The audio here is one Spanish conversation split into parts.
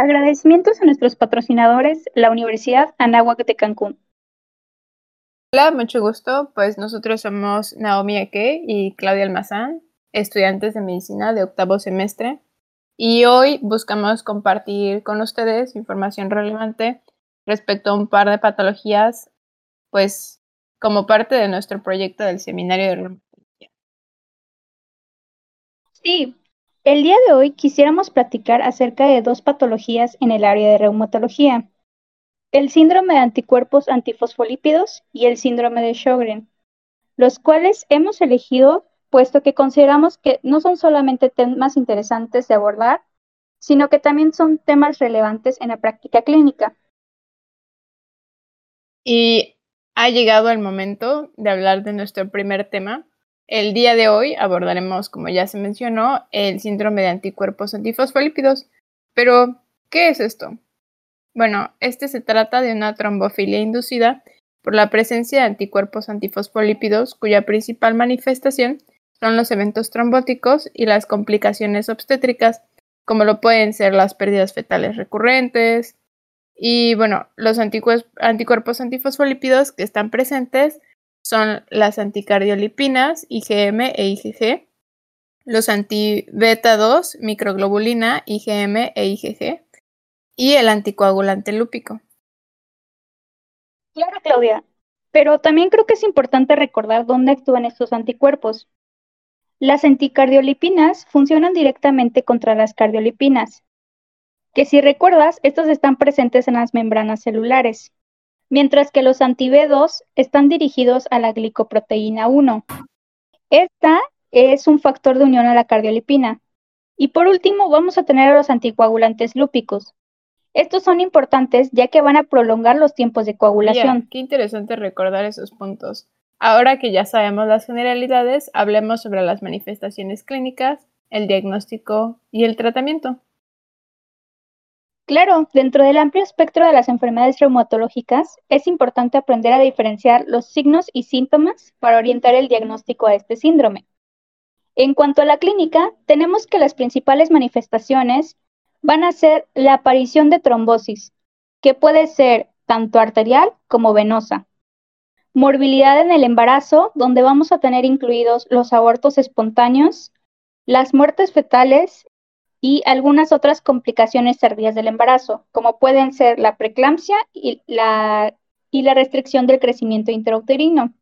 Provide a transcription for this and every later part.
Agradecimientos a nuestros patrocinadores, la Universidad Anáhuac de Cancún. Hola, mucho gusto. Pues nosotros somos Naomi Eke y Claudia Almazán, estudiantes de medicina de octavo semestre. Y hoy buscamos compartir con ustedes información relevante respecto a un par de patologías, pues como parte de nuestro proyecto del seminario de reumatología. Sí, el día de hoy quisiéramos platicar acerca de dos patologías en el área de reumatología, el síndrome de anticuerpos antifosfolípidos y el síndrome de Sjögren, los cuales hemos elegido puesto que consideramos que no son solamente temas interesantes de abordar, sino que también son temas relevantes en la práctica clínica. Y ha llegado el momento de hablar de nuestro primer tema, el día de hoy abordaremos, como ya se mencionó, el síndrome de anticuerpos antifosfolípidos. Pero, ¿qué es esto? Bueno, este se trata de una trombofilia inducida por la presencia de anticuerpos antifosfolípidos cuya principal manifestación son los eventos trombóticos y las complicaciones obstétricas, como lo pueden ser las pérdidas fetales recurrentes. Y bueno, los anticuerpos antifosfolípidos que están presentes son las anticardiolipinas, IgM e IgG, los anti-beta 2, microglobulina, IgM e IgG, y el anticoagulante lúpico. Claro, Claudia, pero también creo que es importante recordar dónde actúan estos anticuerpos. Las anticardiolipinas funcionan directamente contra las cardiolipinas, que si recuerdas, estos están presentes en las membranas celulares mientras que los anti-B2 están dirigidos a la glicoproteína 1. Esta es un factor de unión a la cardiolipina. Y por último, vamos a tener a los anticoagulantes lúpicos. Estos son importantes ya que van a prolongar los tiempos de coagulación. qué interesante recordar esos puntos. Ahora que ya sabemos las generalidades, hablemos sobre las manifestaciones clínicas, el diagnóstico y el tratamiento. Claro, dentro del amplio espectro de las enfermedades reumatológicas, es importante aprender a diferenciar los signos y síntomas para orientar el diagnóstico a este síndrome. En cuanto a la clínica, tenemos que las principales manifestaciones van a ser la aparición de trombosis, que puede ser tanto arterial como venosa. Morbilidad en el embarazo, donde vamos a tener incluidos los abortos espontáneos, las muertes fetales y algunas otras complicaciones tardías del embarazo, como pueden ser la preeclampsia y la, y la restricción del crecimiento intrauterino.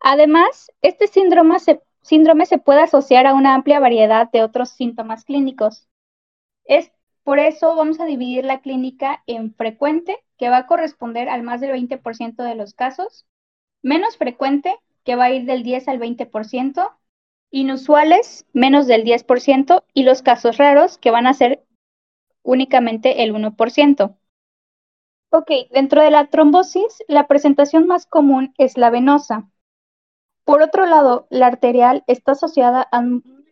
Además, este síndrome se, síndrome se puede asociar a una amplia variedad de otros síntomas clínicos. Es por eso vamos a dividir la clínica en frecuente, que va a corresponder al más del 20% de los casos, menos frecuente, que va a ir del 10 al 20%, inusuales menos del 10% y los casos raros que van a ser únicamente el 1%. Ok, dentro de la trombosis, la presentación más común es la venosa. Por otro lado, la arterial está asociada a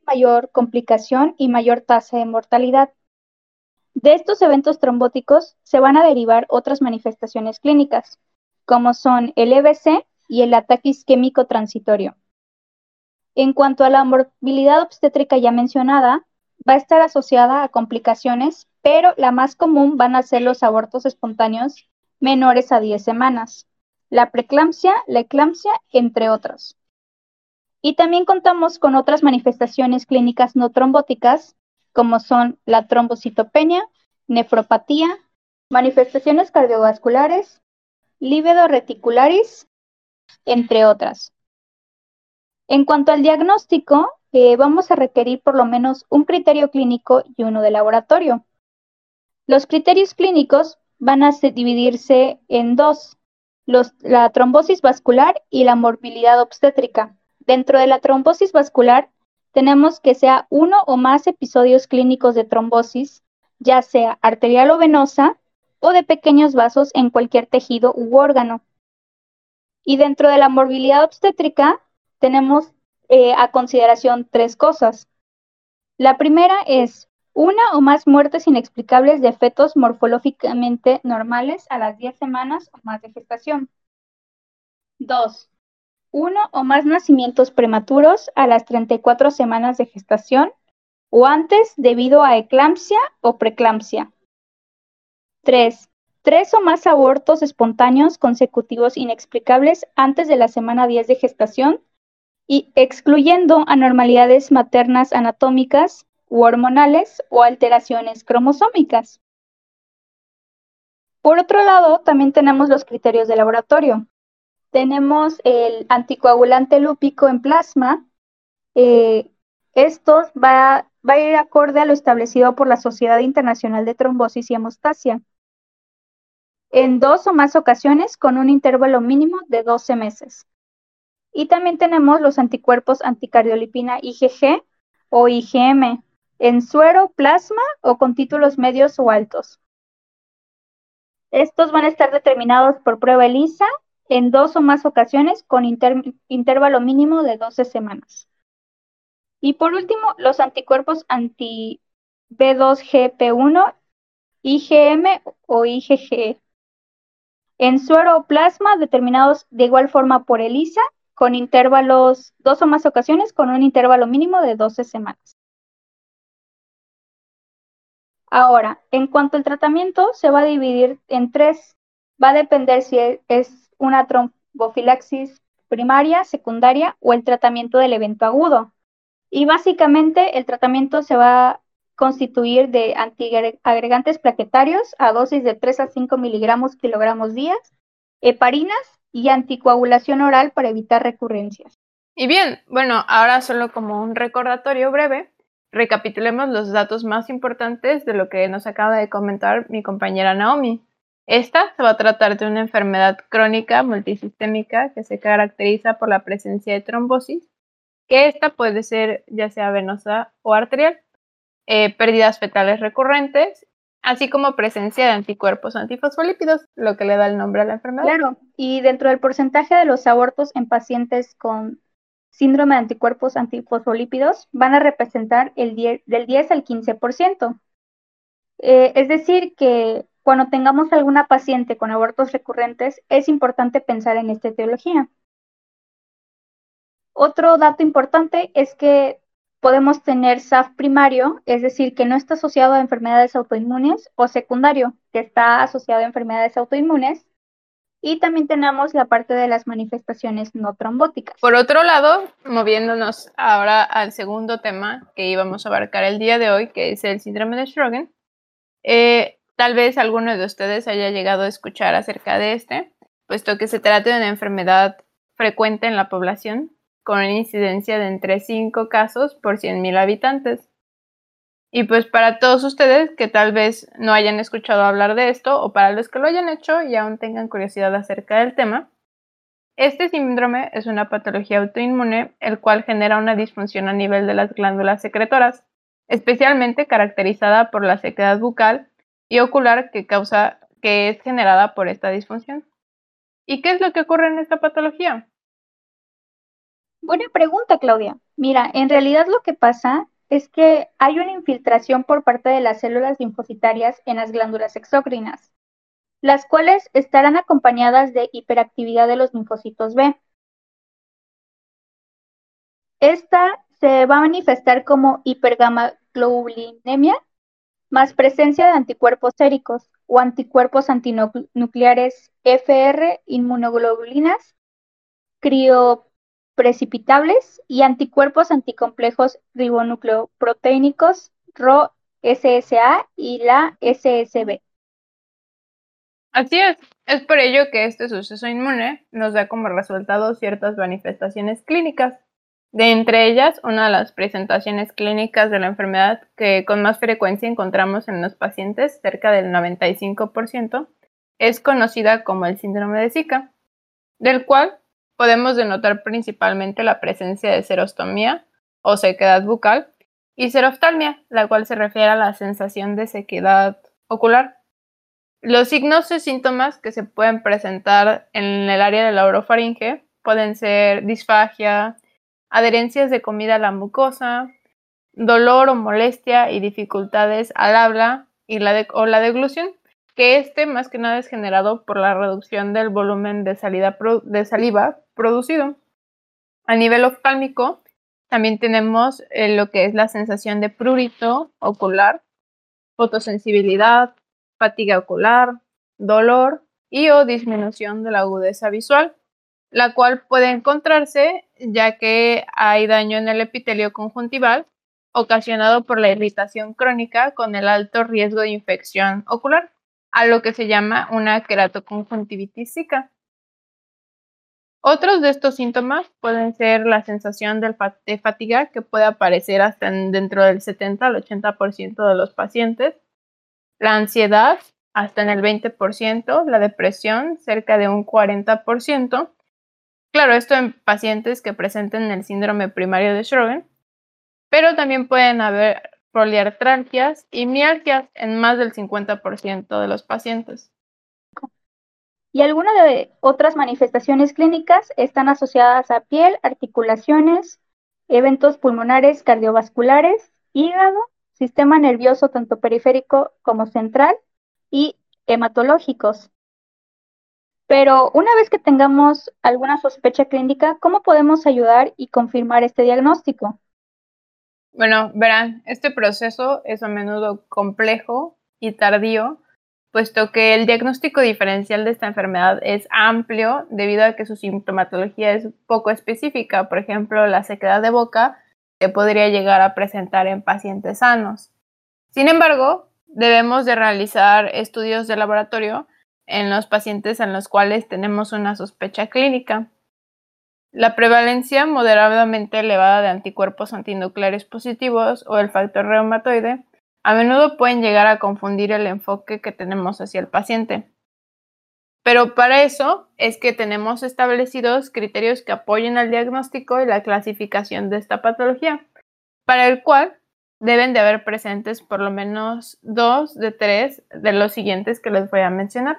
mayor complicación y mayor tasa de mortalidad. De estos eventos trombóticos se van a derivar otras manifestaciones clínicas, como son el EBC y el ataque isquémico transitorio. En cuanto a la morbilidad obstétrica ya mencionada, va a estar asociada a complicaciones, pero la más común van a ser los abortos espontáneos menores a 10 semanas, la preeclampsia, la eclampsia, entre otros. Y también contamos con otras manifestaciones clínicas no trombóticas, como son la trombocitopenia, nefropatía, manifestaciones cardiovasculares, lívido reticularis, entre otras. En cuanto al diagnóstico, eh, vamos a requerir por lo menos un criterio clínico y uno de laboratorio. Los criterios clínicos van a dividirse en dos, la trombosis vascular y la morbilidad obstétrica. Dentro de la trombosis vascular tenemos que sea uno o más episodios clínicos de trombosis, ya sea arterial o venosa, o de pequeños vasos en cualquier tejido u órgano. Y dentro de la morbilidad obstétrica tenemos eh, a consideración tres cosas. La primera es una o más muertes inexplicables de fetos morfológicamente normales a las 10 semanas o más de gestación. Dos, uno o más nacimientos prematuros a las 34 semanas de gestación o antes debido a eclampsia o preeclampsia. 3. Tres o más abortos espontáneos consecutivos inexplicables antes de la semana 10 de gestación y excluyendo anormalidades maternas anatómicas u hormonales o alteraciones cromosómicas. Por otro lado, también tenemos los criterios de laboratorio. Tenemos el anticoagulante lúpico en plasma. Eh, estos va, va a ir acorde a lo establecido por la Sociedad Internacional de Trombosis y Hemostasia en dos o más ocasiones con un intervalo mínimo de 12 meses. Y también tenemos los anticuerpos anticardiolipina IgG o IgM en suero, plasma o con títulos medios o altos. Estos van a estar determinados por prueba ELISA en dos o más ocasiones con intervalo mínimo de 12 semanas. Y por último, los anticuerpos anti-B2GP1, IgM o IgG en suero o plasma determinados de igual forma por ELISA con intervalos, dos o más ocasiones con un intervalo mínimo de 12 semanas. Ahora, en cuanto al tratamiento, se va a dividir en tres. Va a depender si es una trombofilaxis primaria, secundaria o el tratamiento del evento agudo. Y básicamente el tratamiento se va a constituir de antiagregantes plaquetarios a dosis de 3 a 5 miligramos kilogramos días, heparinas y anticoagulación oral para evitar recurrencias. Y bien, bueno, ahora solo como un recordatorio breve, recapitulemos los datos más importantes de lo que nos acaba de comentar mi compañera Naomi. Esta se va a tratar de una enfermedad crónica multisistémica que se caracteriza por la presencia de trombosis, que esta puede ser ya sea venosa o arterial eh, pérdidas fetales recurrentes, así como presencia de anticuerpos antifosfolípidos, lo que le da el nombre a la enfermedad. Claro, y dentro del porcentaje de los abortos en pacientes con síndrome de anticuerpos antifosfolípidos van a representar el del 10 al 15%. Eh, es decir, que cuando tengamos alguna paciente con abortos recurrentes, es importante pensar en esta etiología. Otro dato importante es que podemos tener SAF primario, es decir, que no está asociado a enfermedades autoinmunes, o secundario, que está asociado a enfermedades autoinmunes. Y también tenemos la parte de las manifestaciones no trombóticas. Por otro lado, moviéndonos ahora al segundo tema que íbamos a abarcar el día de hoy, que es el síndrome de Sjögren, eh, tal vez alguno de ustedes haya llegado a escuchar acerca de este, puesto que se trata de una enfermedad frecuente en la población con una incidencia de entre 5 casos por 100.000 habitantes. Y pues para todos ustedes que tal vez no hayan escuchado hablar de esto o para los que lo hayan hecho y aún tengan curiosidad acerca del tema, este síndrome es una patología autoinmune el cual genera una disfunción a nivel de las glándulas secretoras, especialmente caracterizada por la sequedad bucal y ocular que causa que es generada por esta disfunción. ¿Y qué es lo que ocurre en esta patología? Buena pregunta, Claudia. Mira, en realidad lo que pasa es que hay una infiltración por parte de las células linfocitarias en las glándulas exócrinas, las cuales estarán acompañadas de hiperactividad de los linfocitos B. Esta se va a manifestar como hipergamaglobulinemia más presencia de anticuerpos séricos o anticuerpos antinucleares FR inmunoglobulinas, crio precipitables y anticuerpos anticomplejos ribonucleoproteínicos RO-SSA y la SSB. Así es, es por ello que este suceso inmune nos da como resultado ciertas manifestaciones clínicas. De entre ellas, una de las presentaciones clínicas de la enfermedad que con más frecuencia encontramos en los pacientes, cerca del 95%, es conocida como el síndrome de Zika, del cual podemos denotar principalmente la presencia de serostomía o sequedad bucal y seroftalmia, la cual se refiere a la sensación de sequedad ocular. Los signos y síntomas que se pueden presentar en el área de la orofaringe pueden ser disfagia, adherencias de comida a la mucosa, dolor o molestia y dificultades al habla y la o la deglución que este más que nada es generado por la reducción del volumen de, de saliva producido. A nivel oftálmico, también tenemos eh, lo que es la sensación de prurito ocular, fotosensibilidad, fatiga ocular, dolor y o disminución de la agudeza visual, la cual puede encontrarse ya que hay daño en el epitelio conjuntival ocasionado por la irritación crónica con el alto riesgo de infección ocular, a lo que se llama una queratoconjuntivitis. Otros de estos síntomas pueden ser la sensación de fatiga que puede aparecer hasta dentro del 70 al 80% de los pacientes, la ansiedad hasta en el 20%, la depresión cerca de un 40%. Claro, esto en pacientes que presenten el síndrome primario de Sjögren, pero también pueden haber poliartralgias y mialgias en más del 50% de los pacientes. Y algunas de otras manifestaciones clínicas están asociadas a piel, articulaciones, eventos pulmonares cardiovasculares, hígado, sistema nervioso tanto periférico como central y hematológicos. Pero una vez que tengamos alguna sospecha clínica, ¿cómo podemos ayudar y confirmar este diagnóstico? Bueno, verán, este proceso es a menudo complejo y tardío puesto que el diagnóstico diferencial de esta enfermedad es amplio debido a que su sintomatología es poco específica. Por ejemplo, la sequedad de boca se podría llegar a presentar en pacientes sanos. Sin embargo, debemos de realizar estudios de laboratorio en los pacientes en los cuales tenemos una sospecha clínica. La prevalencia moderadamente elevada de anticuerpos antinucleares positivos o el factor reumatoide a menudo pueden llegar a confundir el enfoque que tenemos hacia el paciente. Pero para eso es que tenemos establecidos criterios que apoyen al diagnóstico y la clasificación de esta patología, para el cual deben de haber presentes por lo menos dos de tres de los siguientes que les voy a mencionar.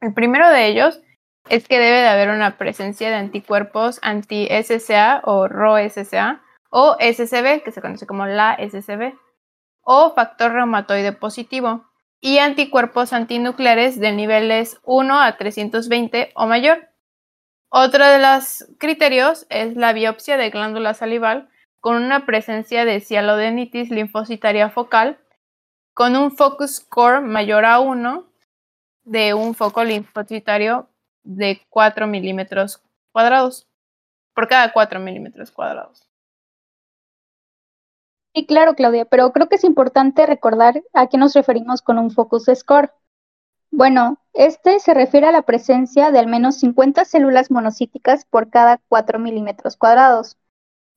El primero de ellos es que debe de haber una presencia de anticuerpos anti-SSA o RO-SSA o SCB, que se conoce como la SCB o factor reumatoide positivo y anticuerpos antinucleares de niveles 1 a 320 o mayor. Otro de los criterios es la biopsia de glándula salival con una presencia de cialodenitis linfocitaria focal con un focus score mayor a 1 de un foco linfocitario de 4 milímetros cuadrados por cada 4 milímetros cuadrados. Sí, claro, Claudia, pero creo que es importante recordar a qué nos referimos con un focus score. Bueno, este se refiere a la presencia de al menos 50 células monocíticas por cada 4 milímetros cuadrados,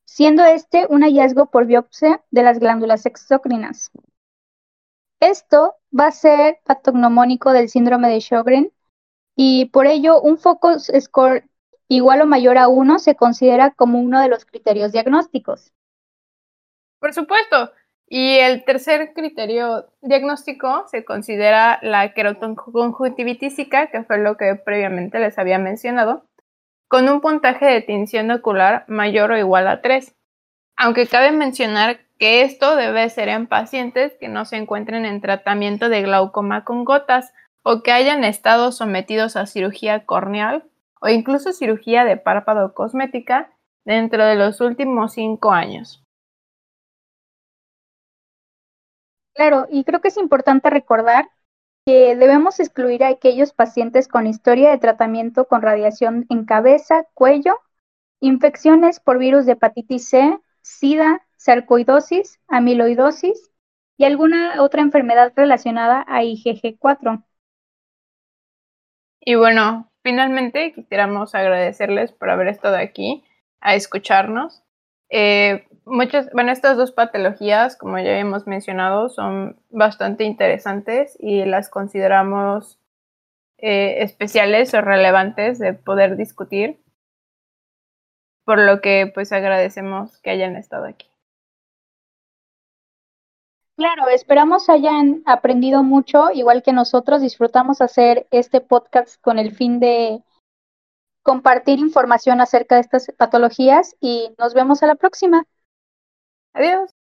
siendo este un hallazgo por biopsia de las glándulas exócrinas. Esto va a ser patognomónico del síndrome de Sjögren y por ello un focus score igual o mayor a 1 se considera como uno de los criterios diagnósticos. Por supuesto. Y el tercer criterio diagnóstico se considera la queratoconjuntivitis que fue lo que previamente les había mencionado, con un puntaje de tinción ocular mayor o igual a 3. Aunque cabe mencionar que esto debe ser en pacientes que no se encuentren en tratamiento de glaucoma con gotas o que hayan estado sometidos a cirugía corneal o incluso cirugía de párpado cosmética dentro de los últimos 5 años. Claro, y creo que es importante recordar que debemos excluir a aquellos pacientes con historia de tratamiento con radiación en cabeza, cuello, infecciones por virus de hepatitis C, SIDA, sarcoidosis, amiloidosis y alguna otra enfermedad relacionada a IgG4. Y bueno, finalmente quisiéramos agradecerles por haber estado aquí a escucharnos. Eh, muchas, bueno, estas dos patologías, como ya hemos mencionado, son bastante interesantes y las consideramos eh, especiales o relevantes de poder discutir, por lo que pues agradecemos que hayan estado aquí. Claro, esperamos hayan aprendido mucho, igual que nosotros disfrutamos hacer este podcast con el fin de compartir información acerca de estas patologías y nos vemos a la próxima. Adiós.